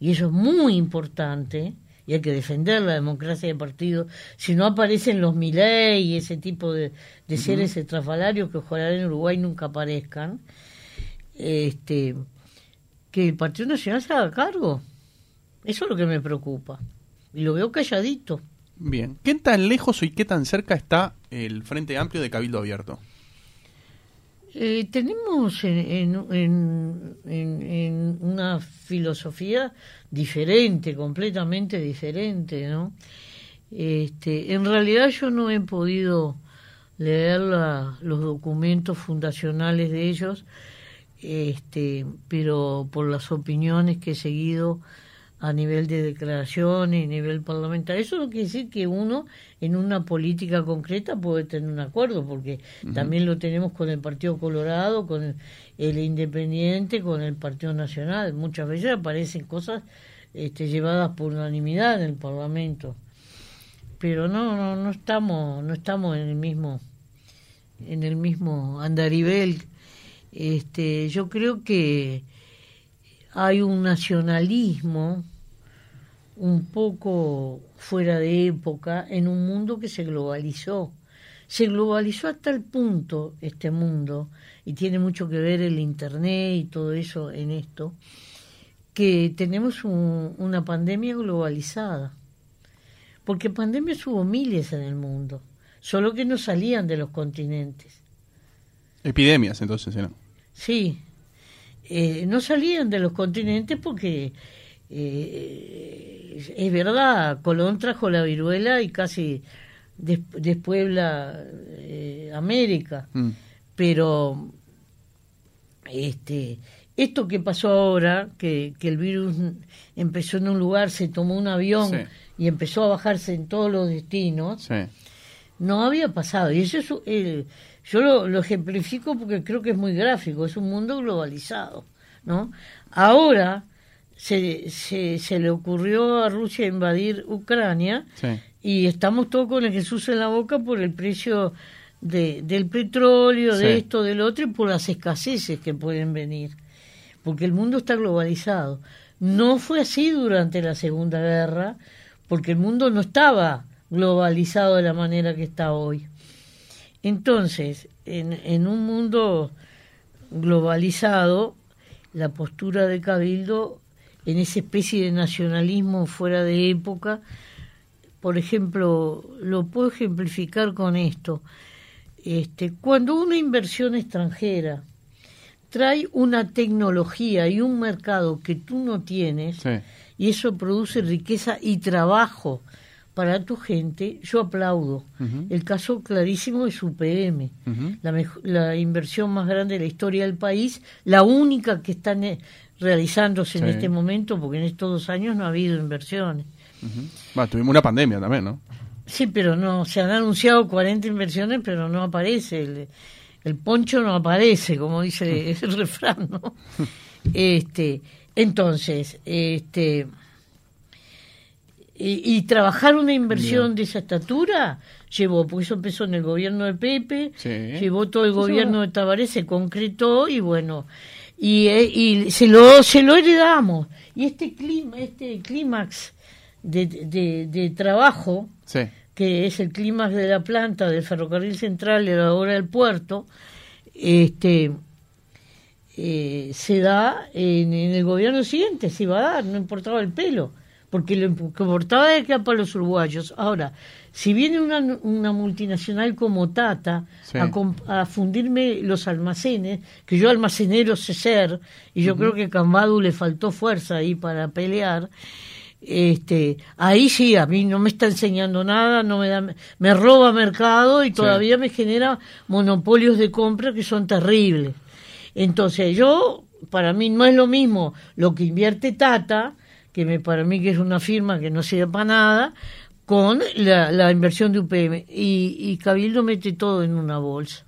y eso es muy importante, y hay que defender la democracia de partido, si no aparecen los Milei y ese tipo de, de uh -huh. seres estrafalarios que ojalá en Uruguay nunca aparezcan, este, que el Partido Nacional se haga cargo. Eso es lo que me preocupa. Y lo veo calladito. Bien. ¿Qué tan lejos y qué tan cerca está el Frente Amplio de Cabildo Abierto? Eh, tenemos en, en, en, una filosofía diferente, completamente diferente, ¿no? Este, en realidad yo no he podido leer los documentos fundacionales de ellos, este, pero por las opiniones que he seguido a nivel de declaraciones y nivel parlamentario. Eso no quiere decir que uno en una política concreta puede tener un acuerdo, porque también lo tenemos con el Partido Colorado, con el, Independiente, con el Partido Nacional. Muchas veces aparecen cosas este, llevadas por unanimidad en el Parlamento. Pero no, no, no estamos, no estamos en el mismo, en el mismo andarivel. Este, yo creo que hay un nacionalismo un poco fuera de época en un mundo que se globalizó. Se globalizó hasta el punto este mundo, y tiene mucho que ver el Internet y todo eso en esto, que tenemos una pandemia globalizada. Porque pandemias hubo miles en el mundo, solo que no salían de los continentes. Epidemias, entonces, ¿no? Sí, eh, no salían de los continentes porque eh, es verdad, Colón trajo la viruela y casi despuebla eh, América, mm. pero este esto que pasó ahora, que, el virus empezó en un lugar, se tomó un avión y empezó a bajarse en todos los destinos, no había pasado. Y eso es, yo lo, ejemplifico porque creo que es muy gráfico, es un mundo globalizado, ¿no? Ahora se, se, le ocurrió a Rusia invadir Ucrania y estamos todos con el Jesús en la boca por el precio de, del petróleo, de esto, del otro y por las escaseces que pueden venir, porque el mundo está globalizado. No fue así durante la Segunda Guerra, porque el mundo no estaba globalizado de la manera que está hoy. Entonces, en, en un mundo globalizado, la postura de Cabildo en esa especie de nacionalismo fuera de época, por ejemplo, lo puedo ejemplificar con esto. Este, cuando una inversión extranjera trae una tecnología y un mercado que tú no tienes, y eso produce riqueza y trabajo para tu gente, yo aplaudo. El caso clarísimo es UPM, la, la, inversión más grande de la historia del país, la única que está realizándose en este momento, porque en estos dos años no ha habido inversiones. tuvimos una pandemia también, ¿no? Sí, pero no, se han anunciado 40 inversiones, pero no aparece, el, el poncho no aparece, como dice el refrán, ¿no? este, entonces, este y, trabajar una inversión de esa estatura llevó, porque eso empezó en el gobierno de Pepe, llevó todo el gobierno de Tabaré, se concretó y bueno, y, eh, y se lo se lo heredamos. Y este clima, este clímax de, de, trabajo, que es el clímax de la planta del ferrocarril central de la obra del puerto, este eh, se da en, en el gobierno siguiente, se iba a dar, no importaba el pelo porque lo importaba de que para los uruguayos. Ahora, si viene una, una multinacional como Tata a, fundirme los almacenes, que yo almacenero sé ser, y yo creo que a Cambadu le faltó fuerza ahí para pelear, este, ahí sí, a mí no me está enseñando nada, no me da, me roba mercado y todavía me genera monopolios de compra que son terribles. Entonces yo, para mí no es lo mismo lo que invierte Tata, que me, para mí que es una firma que no sirve para nada, con la, inversión de UPM. Y, y, Cabildo mete todo en una bolsa.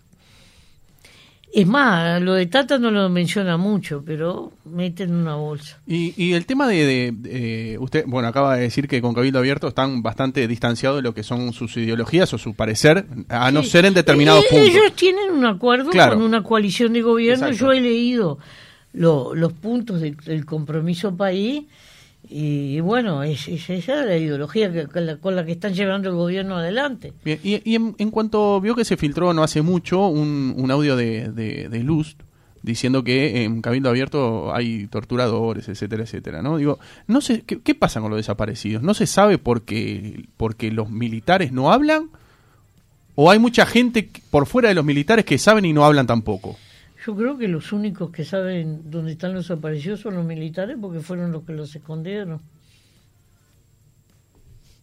Es más, lo de Tata no lo menciona mucho, pero mete en una bolsa. Y, y el tema de, usted, bueno, acaba de decir que con Cabildo Abierto están bastante distanciados de lo que son sus ideologías o su parecer, a no ser en determinados puntos. Ellos tienen un acuerdo con una coalición de gobierno. Yo he leído los puntos del compromiso país y bueno, es, esa la ideología que, con, la, que están llevando el gobierno adelante. y, en, cuanto vio que se filtró no hace mucho un, un audio de, de, Luz, diciendo que en Cabildo Abierto hay torturadores, etcétera, etcétera, ¿no? Digo, no sé, ¿qué, qué pasa con los desaparecidos? ¿No se sabe por qué, porque los militares no hablan? ¿O hay mucha gente por fuera de los militares que saben y no hablan tampoco? Yo creo que los únicos que saben dónde están los desaparecidos son los militares porque fueron los que los escondieron.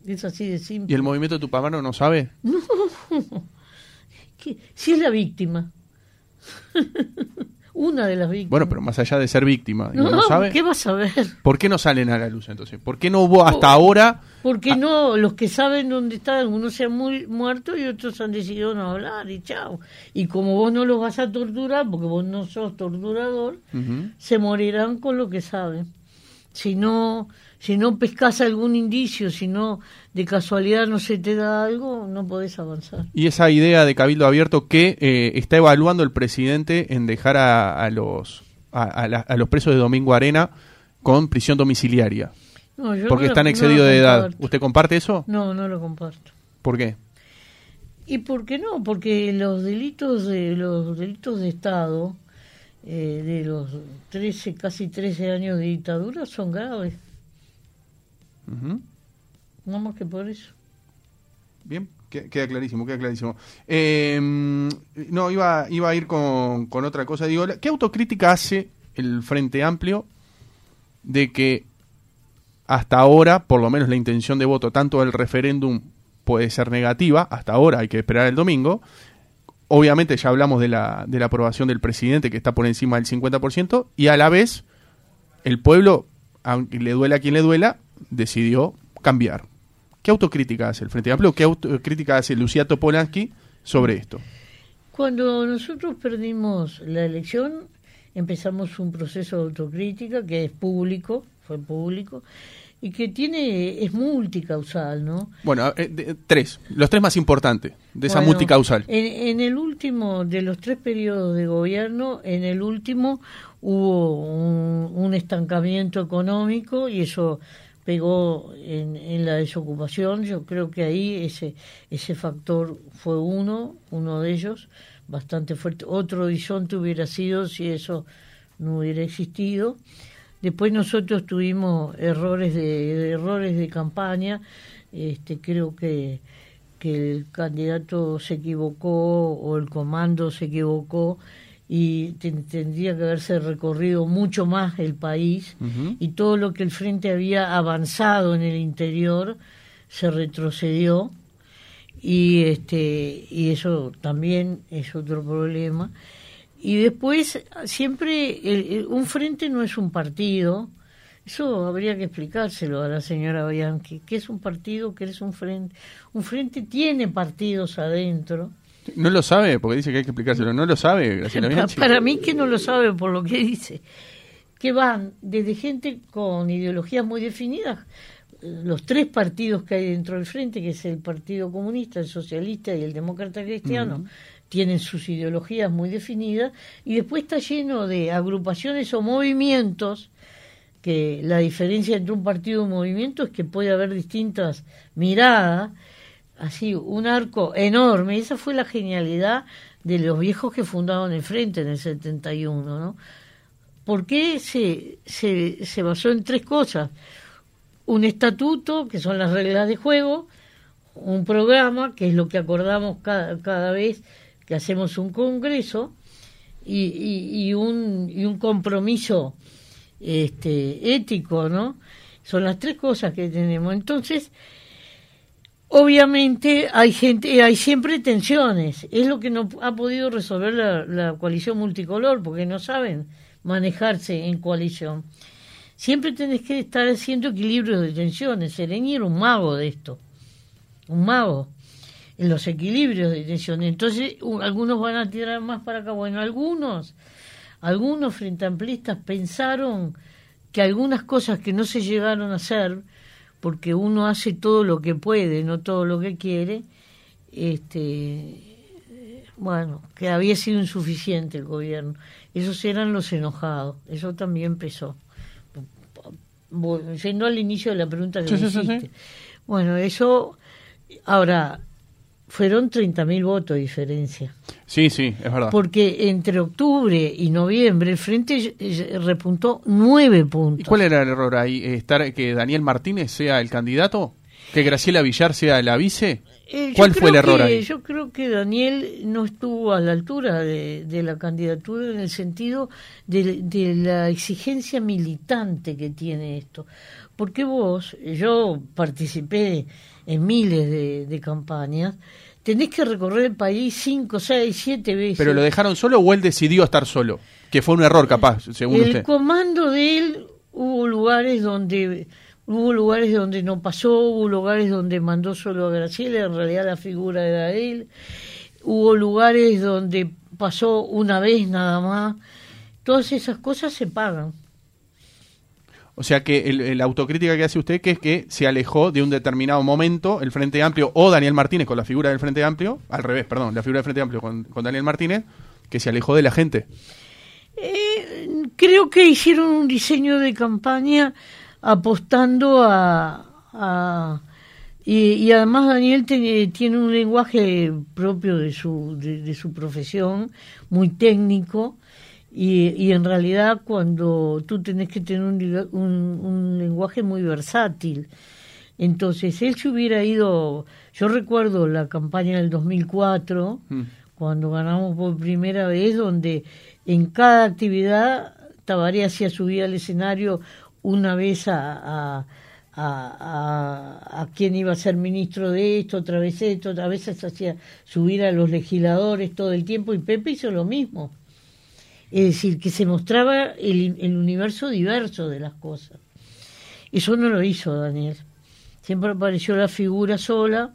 Es así de simple. ¿Y el movimiento Tupamaro no sabe? ¿Qué? Si es la víctima. Una de las víctimas. Bueno, pero más allá de ser víctima, ¿no, no, sabe? ¿qué vas a ver? ¿Por qué no salen a la luz entonces? ¿Por qué no hubo hasta ahora? Porque Ah. no, los que saben dónde están, algunos se han muy, muerto y otros han decidido no hablar y chao. Y como vos no los vas a torturar, porque vos no sos torturador, se morirán con lo que saben. Si no, si no pescas algún indicio, si no de casualidad no se te da algo, no podés avanzar. Y esa idea de cabildo abierto que eh, está evaluando el presidente en dejar a, a los a, a la- a los presos de Domingo Arena con prisión domiciliaria No, yo porque no están excedidos de edad. ¿Usted comparte eso? No, no lo comparto. ¿Por qué? ¿Y por qué no? Porque los delitos de los delitos de Estado eh, de los 13, casi 13 años de dictadura son graves, Ujú. no más que por eso. Bien, que- queda clarísimo, queda clarísimo. Eh, no, iba, iba a ir con, con otra cosa. Digo, ¿qué autocrítica hace el Frente Amplio de que hasta ahora, por lo menos la intención de voto, tanto del referéndum puede ser negativa, hasta ahora hay que esperar el domingo. Obviamente ya hablamos de la, de la aprobación del presidente que está por encima del 50% y a la vez el pueblo, aunque le duela a quien le duela, decidió cambiar. ¿Qué autocrítica hace el Frente Amplio? ¿Qué autocrítica hace Lucía Topolansky sobre esto? Cuando nosotros perdimos la elección, empezamos un proceso de autocrítica que es público, fue público, y que tiene es multicausal, ¿no? Bueno, eh, de- tres, los tres más importantes de esa Bueno, multicausal. En, en el último, de los tres periodos de gobierno, en el último hubo un, un estancamiento económico y eso pegó en, en la desocupación. Yo creo que ahí ese, ese factor fue uno, uno de ellos, bastante fuerte. Otro horizonte hubiera sido si eso no hubiera existido. Después nosotros tuvimos errores de, de errores de campaña. Este, creo que, que el candidato se equivocó o el comando se equivocó y ten- tendría que haberse recorrido mucho más el país. Y todo lo que el frente había avanzado en el interior se retrocedió. Y este y eso también es otro problema y después siempre el- el- un frente no es un partido eso habría que explicárselo a la señora Bianchi qué es un partido qué es un frente un frente tiene partidos adentro ¿No lo sabe? Porque dice que hay que explicárselo. ¿No lo sabe, Graciela Bianchi? Para mí que no lo sabe por lo que dice. Que van desde gente con ideologías muy definidas, eh, los tres partidos que hay dentro del frente, que es el Partido Comunista, el Socialista y el Demócrata Cristiano, tienen sus ideologías muy definidas, y después está lleno de agrupaciones o movimientos que la diferencia entre un partido y un movimiento es que puede haber distintas miradas, así, un arco enorme. Esa fue la genialidad de los viejos que fundaron el Frente en el 71, ¿no? ¿Por qué se, se, se basó en tres cosas? Un estatuto, que son las reglas de juego, un programa, que es lo que acordamos cada, cada vez que hacemos un congreso, y, y, un, y un compromiso este, ético, ¿no? Son las tres cosas que tenemos. Entonces, obviamente hay gente, hay siempre tensiones. Es lo que no ha podido resolver la, la coalición multicolor, porque no saben manejarse en coalición. Siempre tenés que estar haciendo equilibrios de tensiones. Sereni era un mago de esto, un mago en los equilibrios de tensiones. Entonces, algunos van a tirar más para acá. Bueno, algunos, algunos frente amplistas pensaron que algunas cosas que no se llegaron a hacer, porque uno hace todo lo que puede, no todo lo que quiere, este, bueno, que había sido insuficiente el gobierno. Esos eran los enojados, eso también pesó. Bueno, yendo al inicio de la pregunta que Sí, me sí, hiciste. sí. Bueno, eso, ahora, fueron 30.000 votos de diferencia. Sí, sí, es verdad. Porque entre octubre y noviembre el Frente eh, repuntó nueve puntos. ¿Y cuál era el error ahí? ¿Estar que Daniel Martínez sea el candidato? ¿Que Graciela Villar sea la vice? Eh, ¿Cuál fue el error que- ahí? Yo creo que Daniel no estuvo a la altura de, de la candidatura en el sentido de, de la exigencia militante que tiene esto. Porque vos, yo participé en miles de, de campañas, tenés que recorrer el país cinco, seis, siete veces. ¿Pero lo dejaron solo o él decidió estar solo? Que fue un error, capaz, según el usted. comando de él hubo lugares donde hubo lugares donde no pasó, hubo lugares donde mandó solo a Graciela, en realidad la figura era él, hubo lugares donde pasó una vez nada más. Todas esas cosas se pagan. O sea que el autocrítica que hace usted que es que se alejó de un determinado momento el Frente Amplio o Daniel Martínez con la figura del Frente Amplio, al revés, perdón, la figura del Frente Amplio con, con Daniel Martínez, que se alejó de la gente. Eh, creo que hicieron un diseño de campaña apostando a... a- y, además Daniel tiene un lenguaje propio de su, de, de su profesión, muy técnico, y, y en realidad cuando tú tenés que tener un, un- un lenguaje muy versátil. Entonces, él se hubiera ido, yo recuerdo la campaña del 2004, Mm. cuando ganamos por primera vez, donde en cada actividad Tabaré hacía subir al escenario una vez a, a, a, a- a quien iba a ser ministro de esto, otra vez esto, a veces hacía subir a los legisladores todo el tiempo y Pepe hizo lo mismo. Es decir, que se mostraba el, el universo diverso de las cosas. Eso no lo hizo Daniel. Siempre apareció la figura sola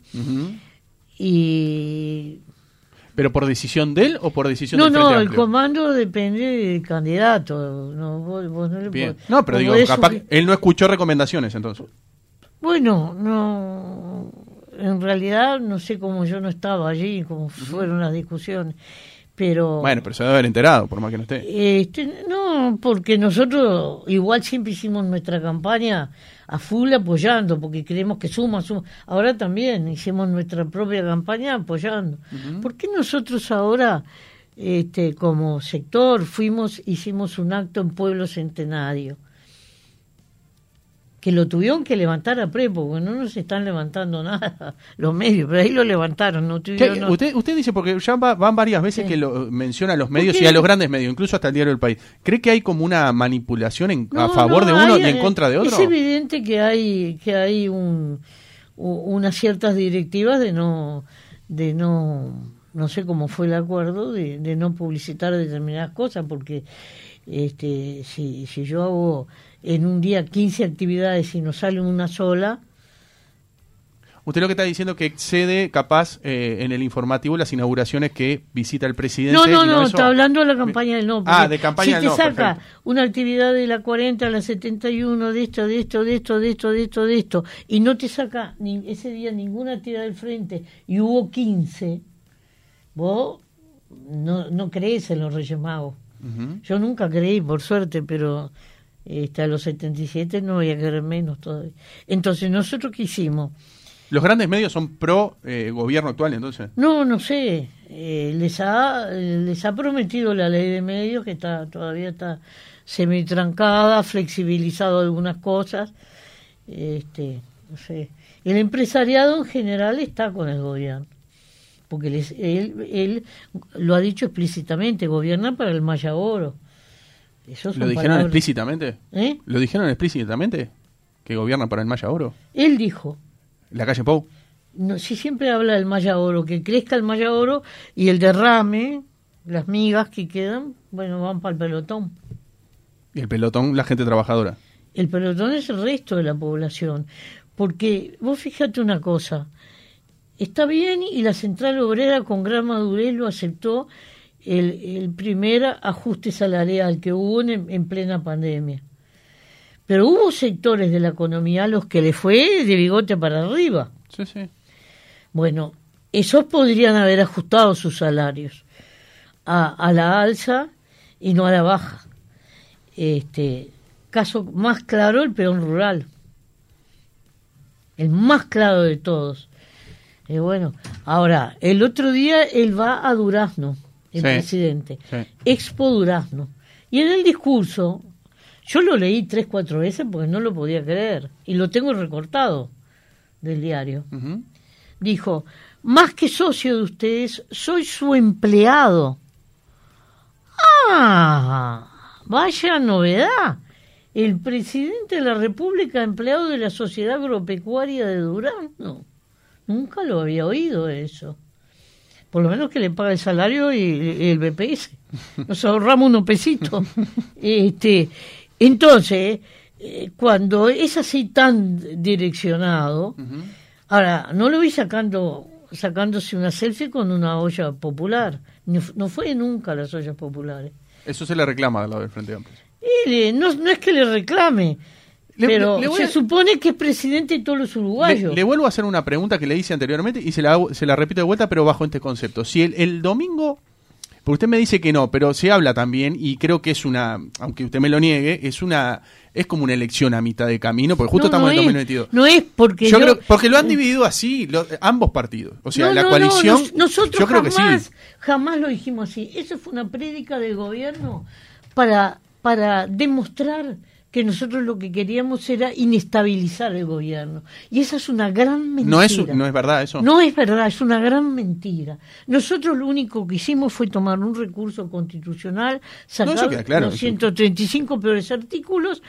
y ¿Pero por decisión de él o por decisión no, del Frente no, el Amplio? comando depende del candidato. No, vos, vos no le Bien. podés- No, pero digo, capaz que- él no escuchó recomendaciones entonces. Bueno, no. En realidad no sé cómo yo no estaba allí, cómo fueron las discusiones. Pero. Bueno, pero se debe haber enterado, por más que no esté. Este, no, porque nosotros igual siempre hicimos nuestra campaña a full apoyando, porque creemos que suma, suma. Ahora también hicimos nuestra propia campaña apoyando. ¿Por qué nosotros ahora, este, como sector, fuimos, hicimos un acto en Pueblo Centenario? Que lo tuvieron que levantar a Prepo, porque no nos están levantando nada los medios, pero ahí lo levantaron, no ¿Qué- tuvieron... no- usted, usted dice, porque ya va- van varias veces Sí. que lo menciona a los medios y a los grandes medios, incluso hasta el diario del país. ¿Cree que hay como una manipulación en- a favor de uno hay, y en eh, contra de otro? Es evidente que hay que hay un, unas ciertas directivas de no de no no sé cómo fue el acuerdo de, de no publicitar determinadas cosas porque este si si yo hago en un día 15 actividades y no sale una sola Usted lo que está diciendo que excede capaz eh, en el informativo las inauguraciones que visita el presidente. No, no, no, está hablando de la campaña del no. Ah, de campaña si del te no, saca perfecto. una actividad de la 40 a la 71, de esto, de esto, de esto, de esto, de esto, de esto, y no te saca ni, ese día ninguna actividad del frente, y hubo 15, vos no, no crees en los Reyes Magos. Yo nunca creí, por suerte, pero este, a los 77 no voy a creer menos todavía. Entonces, ¿nosotros qué hicimos? Los grandes medios son pro eh, gobierno actual, entonces. No, no sé. Eh, les ha les ha prometido la ley de medios que está todavía está semitrancada, flexibilizado algunas cosas. Este, no sé. El empresariado en general está con el gobierno. Porque les- él, él lo ha dicho explícitamente, gobierna para el Maya Oro. Eso ¿Lo dijeron palabras- explícitamente? ¿Eh? ¿Lo dijeron explícitamente? ¿Que gobiernan para el Maya Oro? Él dijo, ¿La calle Pou? no, si siempre habla del Maya Oro, que crezca el Maya Oro y el derrame, las migas que quedan, bueno, van para el pelotón. Y el pelotón, la gente trabajadora. El pelotón es el resto de la población. Porque vos fíjate una cosa, está bien y la central obrera con gran madurez lo aceptó el, el primer ajuste salarial que hubo en, en plena pandemia. Pero hubo sectores de la economía a los que le fue de bigote para arriba. Sí, sí. Bueno, esos podrían haber ajustado sus salarios a, a la alza y no a la baja. Este caso más claro el peón rural, el más claro de todos. Y bueno, ahora, el otro día él va a Durazno, el Sí. presidente, Sí. Expo Durazno. Y en el discurso, yo lo leí tres, cuatro veces porque no lo podía creer, y lo tengo recortado del diario. Dijo, más que socio de ustedes, soy su empleado. Ah, vaya novedad. El presidente de la República, empleado de la Sociedad Agropecuaria de Durazno. Nunca lo había oído eso. Por lo menos que le paga el salario y, y el BPS. Nos ahorramos unos pesitos. Este, entonces, eh, cuando es así tan direccionado, ahora, no lo vi sacando sacándose una selfie con una olla popular. No, no fue nunca a las ollas populares. Eso se le reclama al lado del Frente Amplio. Y le- no, no es que le reclame, Le- pero le- le voy se a- supone que es presidente de todos los uruguayos. le vuelvo a hacer una pregunta que le hice anteriormente y se la, hago- se la repito de vuelta, pero bajo este concepto. Si el, el domingo, porque usted me dice que no, pero se habla también y creo que es una, aunque usted me lo niegue, es una, es como una elección a mitad de camino, porque justo No, estamos no en el es- 2022. No es porque yo, yo- creo, porque lo han dividido así, ambos partidos. O sea, No, la coalición. nos- nosotros yo creo que jamás, sí. jamás lo dijimos así. Eso fue una prédica del gobierno para, para demostrar que nosotros lo que queríamos era inestabilizar el gobierno. Y esa es una gran mentira. No es, no es verdad eso. No es verdad, es una gran mentira. Nosotros lo único que hicimos fue tomar un recurso constitucional, sacar claro, los eso. 135 peores artículos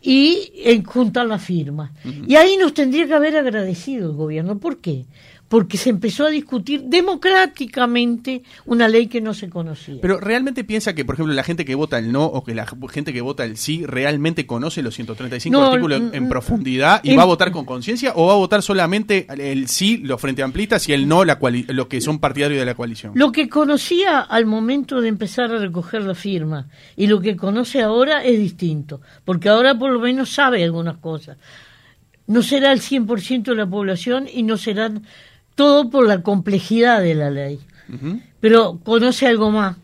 y eh, juntar la firma. Y ahí nos tendría que haber agradecido el gobierno. ¿Por qué? Porque se empezó a discutir democráticamente una ley que no se conocía. Pero realmente piensa que, por ejemplo, la gente que vota el no o que la gente que vota el sí realmente conoce los 135 No, artículos en, en profundidad y en- va a votar con conciencia o va a votar solamente el sí, los frente amplistas y el no, la los que son partidarios de la coalición. Lo que conocía al momento de empezar a recoger la firma y lo que conoce ahora es distinto, porque ahora por lo menos sabe algunas cosas. No será el 100% de la población y no será todo por la complejidad de la ley, pero conoce algo más.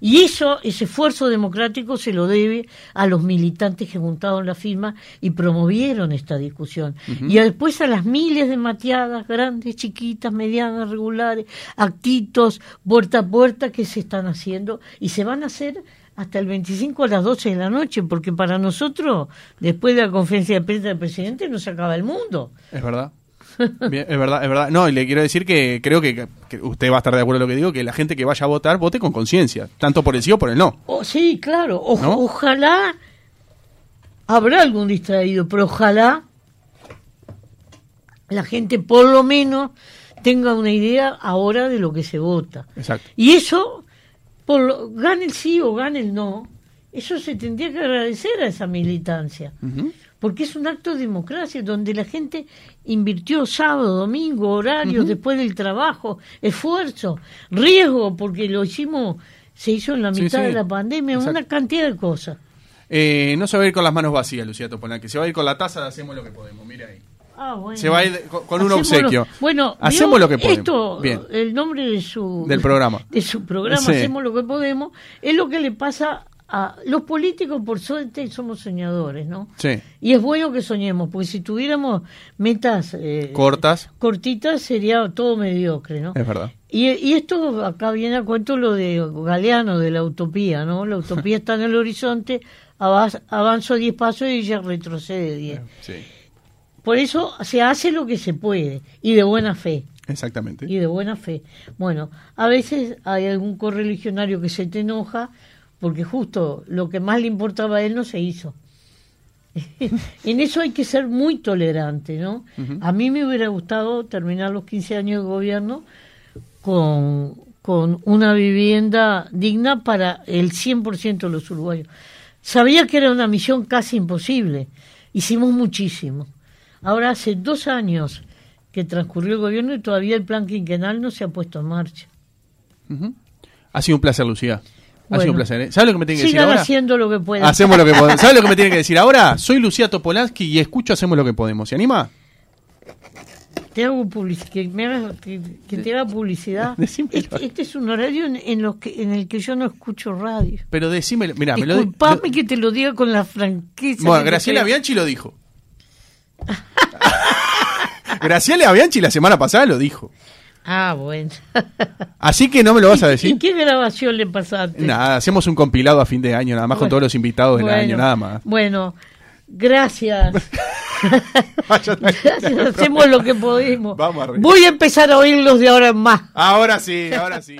Y eso, ese esfuerzo democrático se lo debe a los militantes que juntaron la firma y promovieron esta discusión. Y después a las miles de mateadas, grandes, chiquitas, medianas, regulares, actitos, puerta a puerta que se están haciendo y se van a hacer hasta el 25 a las 12 de la noche, porque para nosotros, después de la conferencia de prensa del presidente, no se acaba el mundo. Es verdad. Bien, es verdad, es verdad. No, y le quiero decir que creo que, que usted va a estar de acuerdo en lo que digo, que la gente que vaya a votar vote con conciencia, tanto por el sí o por el no. Oh, sí, claro. O- ¿No? Ojalá habrá algún distraído, pero ojalá la gente por lo menos tenga una idea ahora de lo que se vota. Exacto. Y eso, por lo- gane el sí o gane el no, eso se tendría que agradecer a esa militancia. Porque es un acto de democracia donde la gente invirtió sábado, domingo, horarios, después del trabajo, esfuerzo, riesgo, porque lo hicimos, se hizo en la mitad sí. de la pandemia, Exacto. una cantidad de cosas. Eh, no se va a ir con las manos vacías, Lucía Topolán, se va a ir con la taza de hacemos lo que podemos. Mire ahí. Ah, bueno. Se va a ir con, con un lo- obsequio. Bueno, hacemos lo que podemos. Esto, Bien. el nombre de su Del programa. de su programa Sí. hacemos lo que podemos, es lo que le pasa a los políticos por suerte somos soñadores, ¿no? Sí. Y es bueno que soñemos, porque si tuviéramos metas eh, Cortas. cortitas sería todo mediocre, ¿no? Es verdad. Y, y esto acá viene a cuento lo de Galeano, de la utopía, ¿no? La utopía está en el horizonte, avanzo 10 pasos y ya retrocede 10. Sí. Por eso se hace lo que se puede y de buena fe. Exactamente. Y de buena fe. Bueno, a veces hay algún correligionario que se te enoja porque justo lo que más le importaba a él no se hizo. en eso hay que ser muy tolerante, ¿no? A mí me hubiera gustado terminar los 15 años de gobierno con, con una vivienda digna para el 100% de los uruguayos. Sabía que era una misión casi imposible. Hicimos muchísimo. Ahora hace dos años que transcurrió el gobierno y todavía el plan quinquenal no se ha puesto en marcha. Ha sido un placer, Lucía. Ha sido un placer. ¿eh? ¿Sabe lo que me tiene que decir ahora? haciendo lo que puedan. Hacemos lo que podemos. ¿Sabe lo que me tiene que decir ahora? Soy Lucía Topolansky y escucho Hacemos lo que podemos. ¿Se anima? Te hago que, me hagas- que, que te haga publicidad. Este, este es un horario en, en los que, en el que yo no escucho radio. Pero decímelo. Mira, me lo. Lo- que te lo diga con la franqueza. Bueno, Graciela. Bianchi lo dijo. Graciela Bianchi la semana pasada lo dijo. Ah, bueno. Así que no me lo vas a decir. ¿Y qué grabación le pasaste? Nada, hacemos un compilado a fin de año, nada más con todos los invitados del bueno, año, nada más. Bueno, gracias. Gracias. Hacemos lo que pudimos. Vamos arriba. Voy a empezar a oírlos de ahora en más. Ahora sí, ahora sí.